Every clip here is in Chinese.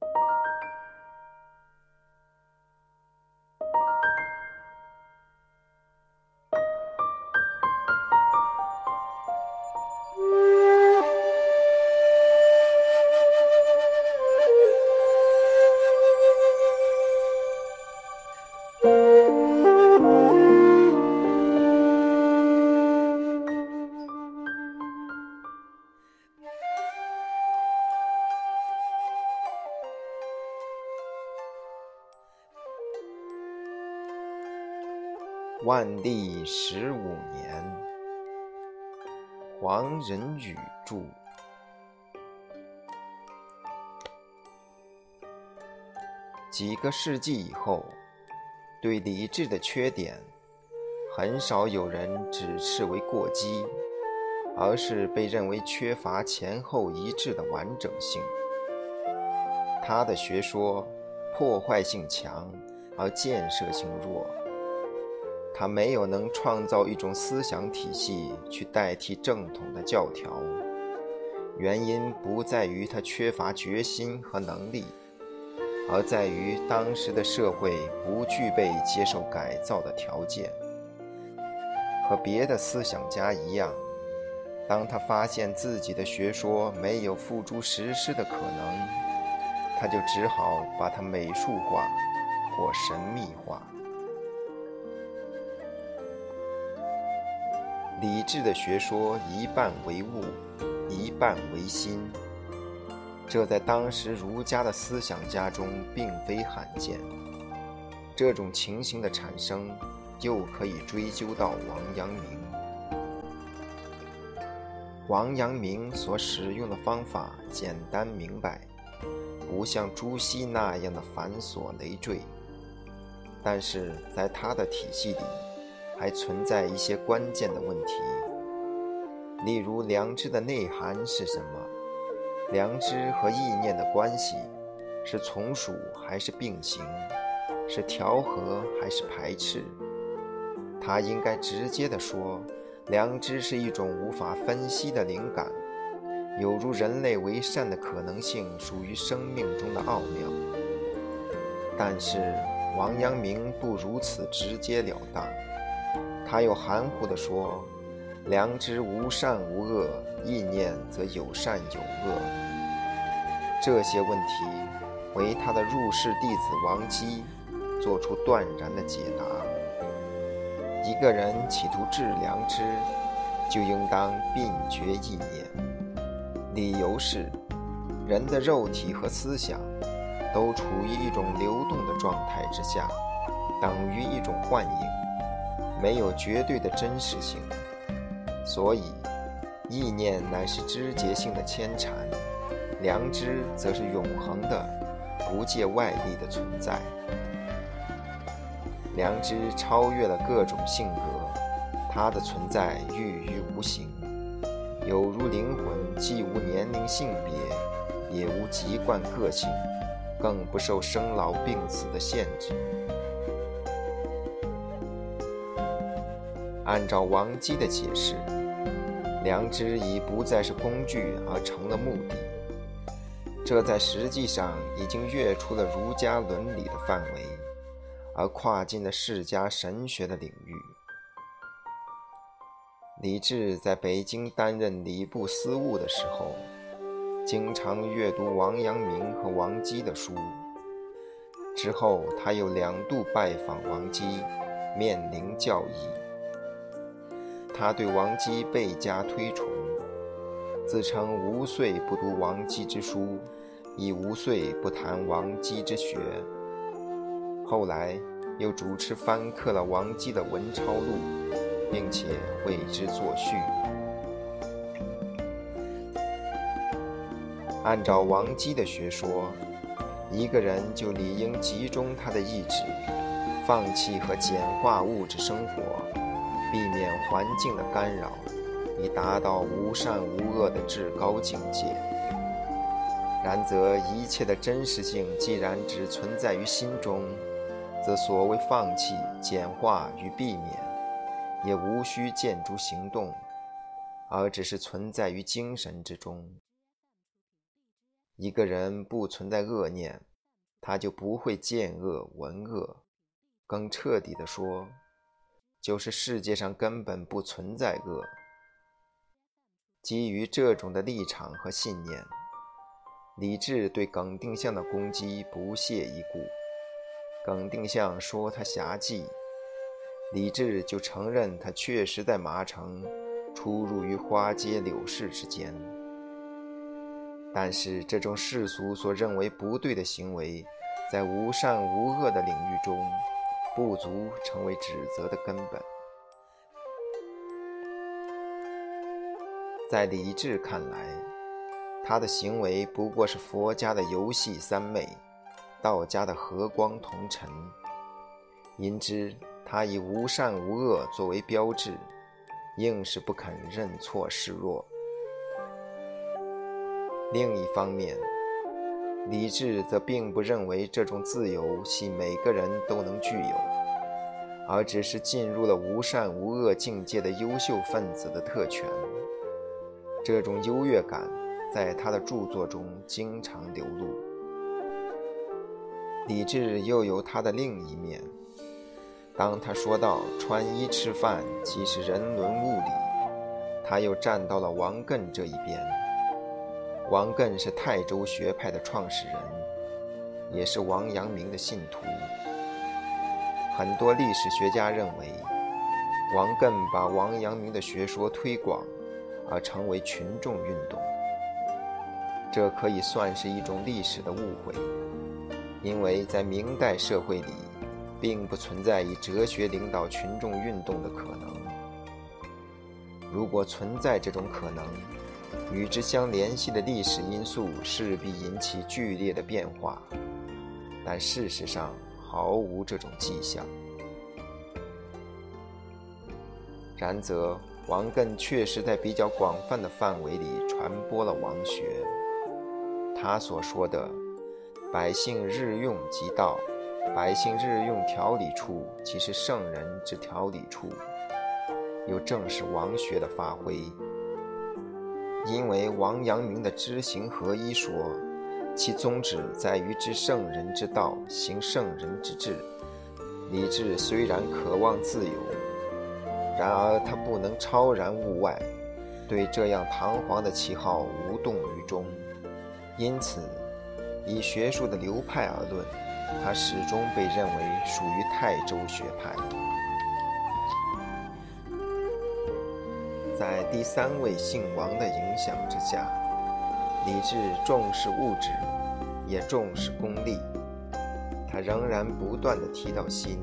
you 万历十五年，黄仁宇著。几个世纪以后，对李治的缺点，很少有人指斥为过激，而是被认为缺乏前后一致的完整性。他的学说破坏性强，而建设性弱。他没有能创造一种思想体系去代替正统的教条，原因不在于他缺乏决心和能力，而在于当时的社会不具备接受改造的条件。和别的思想家一样，当他发现自己的学说没有付诸实施的可能，他就只好把它美术化或神秘化。理智的学说一半为物，一半为心，这在当时儒家的思想家中并非罕见。这种情形的产生，又可以追究到王阳明。王阳明所使用的方法简单明白，不像朱熹那样的繁琐累赘，但是在他的体系里。还存在一些关键的问题，例如良知的内涵是什么？良知和意念的关系是从属还是并行？是调和还是排斥？他应该直接地说，良知是一种无法分析的灵感，有如人类为善的可能性属于生命中的奥妙。但是王阳明不如此直截了当。他又含糊地说：“良知无善无恶，意念则有善有恶。”这些问题，为他的入室弟子王基做出断然的解答。一个人企图治良知，就应当并绝意念。理由是，人的肉体和思想都处于一种流动的状态之下，等于一种幻影。没有绝对的真实性，所以意念乃是知觉性的牵缠，良知则是永恒的、不借外力的存在。良知超越了各种性格，它的存在寓于无形，有如灵魂，既无年龄、性别，也无籍贯个性，更不受生老病死的限制。按照王基的解释，良知已不再是工具，而成了目的。这在实际上已经跃出了儒家伦理的范围，而跨进了世家神学的领域。李治在北京担任礼部司务的时候，经常阅读王阳明和王基的书。之后，他又两度拜访王基，面临教义。他对王基倍加推崇，自称无岁不读王基之书，亦无岁不谈王基之学。后来又主持翻刻了王基的《文钞录》，并且为之作序。按照王基的学说，一个人就理应集中他的意志，放弃和简化物质生活。避免环境的干扰，以达到无善无恶的至高境界。然则一切的真实性既然只存在于心中，则所谓放弃、简化与避免，也无需见诸行动，而只是存在于精神之中。一个人不存在恶念，他就不会见恶闻恶。更彻底的说，就是世界上根本不存在恶。基于这种的立场和信念，李治对耿定向的攻击不屑一顾。耿定向说他侠妓，李治就承认他确实在麻城出入于花街柳市之间。但是这种世俗所认为不对的行为，在无善无恶的领域中，不足成为指责的根本。在李治看来，他的行为不过是佛家的游戏三昧，道家的和光同尘。因之，他以无善无恶作为标志，硬是不肯认错示弱。另一方面，李治则并不认为这种自由系每个人都能具有，而只是进入了无善无恶境界的优秀分子的特权。这种优越感在他的著作中经常流露。李治又有他的另一面。当他说到穿衣吃饭即是人伦物理，他又站到了王艮这一边。王艮是泰州学派的创始人，也是王阳明的信徒。很多历史学家认为，王艮把王阳明的学说推广。而成为群众运动，这可以算是一种历史的误会，因为在明代社会里，并不存在以哲学领导群众运动的可能。如果存在这种可能，与之相联系的历史因素势必引起剧烈的变化，但事实上毫无这种迹象。然则。王艮确实在比较广泛的范围里传播了王学。他所说的“百姓日用即道，百姓日用调理处即是圣人之调理处”，又正是王学的发挥。因为王阳明的知行合一说，其宗旨在于知圣人之道，行圣人之治。李治虽然渴望自由。然而他不能超然物外，对这样堂皇的旗号无动于衷。因此，以学术的流派而论，他始终被认为属于泰州学派。第三位姓王的影响之下，李治重视物质，也重视功利。他仍然不断地提到心。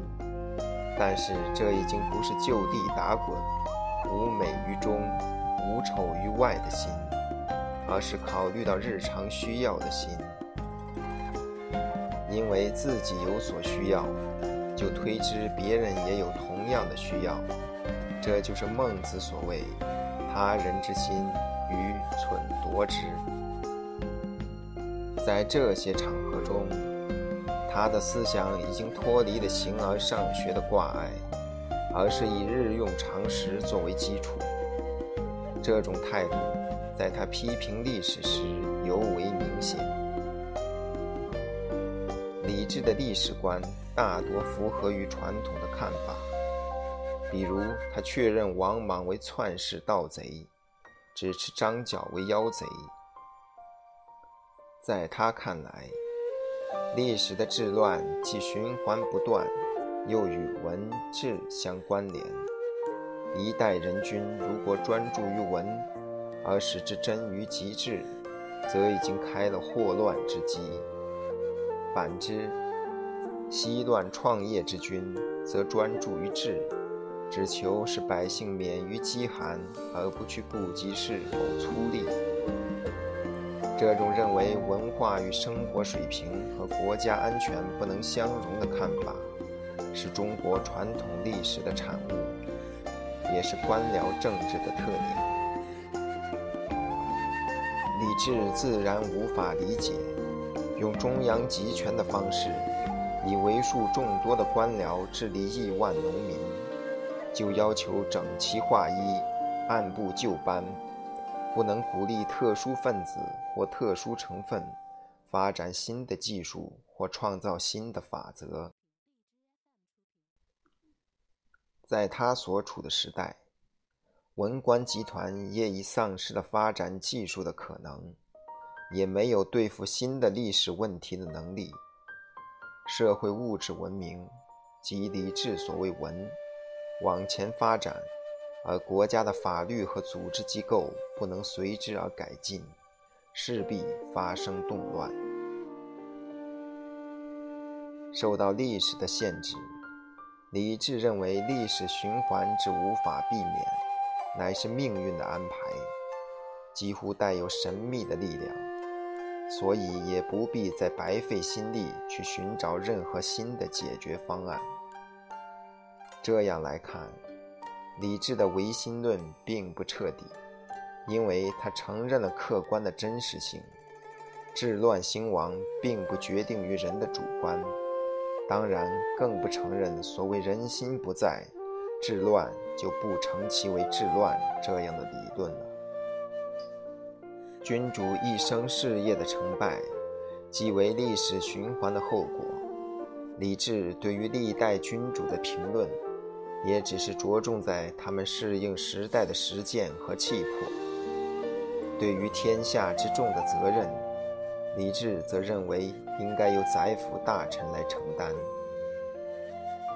但是这已经不是就地打滚、无美于中、无丑于外的心，而是考虑到日常需要的心。因为自己有所需要，就推知别人也有同样的需要。这就是孟子所谓“他人之心，愚蠢夺之”。在这些场合中。他的思想已经脱离了形而上学的挂碍，而是以日用常识作为基础。这种态度在他批评历史时尤为明显。李治的历史观大多符合于传统的看法，比如他确认王莽为篡世盗贼，支持张角为妖贼。在他看来，历史的治乱既循环不断，又与文治相关联。一代人君如果专注于文，而使之臻于极致，则已经开了祸乱之机；反之，西乱创业之君则专注于治，只求使百姓免于饥寒，而不去顾及是否粗吏。这种认为文化与生活水平和国家安全不能相容的看法，是中国传统历史的产物，也是官僚政治的特点。李治自然无法理解，用中央集权的方式，以为数众多的官僚治理亿万农民，就要求整齐划一，按部就班。不能鼓励特殊分子或特殊成分发展新的技术或创造新的法则。在他所处的时代，文官集团也已丧失了发展技术的可能，也没有对付新的历史问题的能力。社会物质文明即理智所谓文往前发展，而国家的法律和组织机构不能随之而改进，势必发生动乱。受到历史的限制。理智认为历史循环之无法避免，乃是命运的安排，几乎带有神秘的力量，所以也不必再白费心力去寻找任何新的解决方案。这样来看，理智的唯心论并不彻底，因为他承认了客观的真实性，治乱兴亡并不决定于人的主观。当然，更不承认所谓“人心不在，治乱就不成其为治乱”这样的理论了。君主一生事业的成败，即为历史循环的后果。李治对于历代君主的评论，也只是着重在他们适应时代的实践和气魄。对于天下之重的责任。李治则认为应该由宰辅大臣来承担。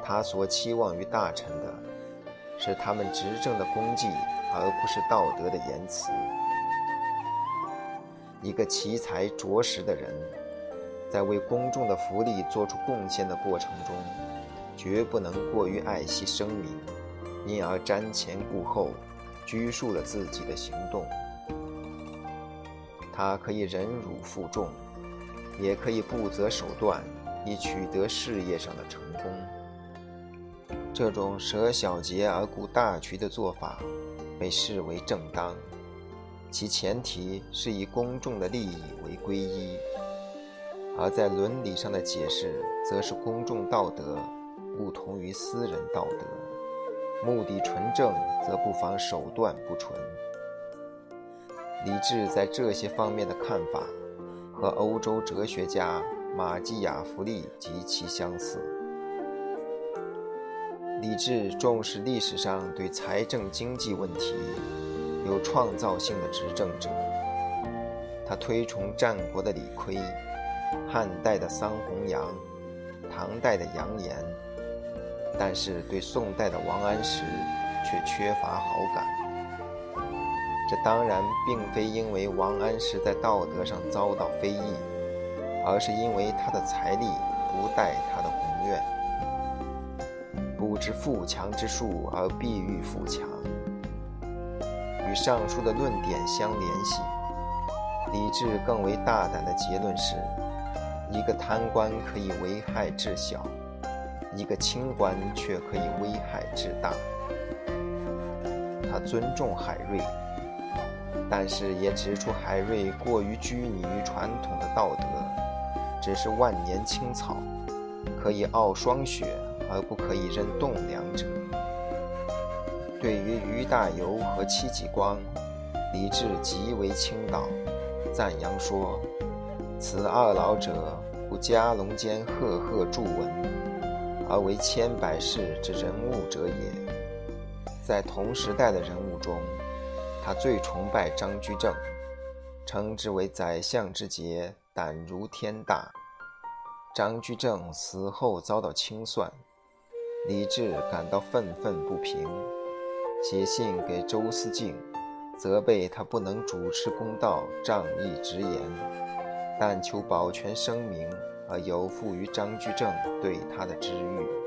他所期望于大臣的，是他们执政的功绩，而不是道德的言辞。一个奇才卓识的人，在为公众的福利做出贡献的过程中，绝不能过于爱惜声名，因而瞻前顾后，拘束了自己的行动。他可以忍辱负重，也可以不择手段以取得事业上的成功。这种舍小节而顾大局的做法被视为正当，其前提是以公众的利益为归依；而在伦理上的解释，则是公众道德不同于私人道德，目的纯正，则不妨手段不纯。李治在这些方面的看法，和欧洲哲学家马基雅弗利极其相似。李治重视历史上对财政经济问题有创造性的执政者，他推崇战国的李悝、汉代的桑弘羊、唐代的杨炎，但是对宋代的王安石却缺乏好感。这当然并非因为王安石在道德上遭到非议，而是因为他的财力不带他的宏愿。不知富强之术而必欲富强，与上述的论点相联系，李治更为大胆的结论是：一个贪官可以危害至小，一个清官却可以危害至大。他尊重海瑞。但是也指出海瑞过于拘泥于传统的道德，只是万年青草，可以傲霜雪，而不可以任栋梁者。对于于大猷和戚继光，李治极为倾倒，赞扬说：“此二老者，故家龙间赫赫著闻，而为千百世之人物者也。”在同时代的人物中。他最崇拜张居正，称之为宰相之杰，胆如天大。张居正死后遭到清算，李治感到愤愤不平，写信给周思敬，责备他不能主持公道、仗义直言，但求保全声名而有负于张居正对他的知遇。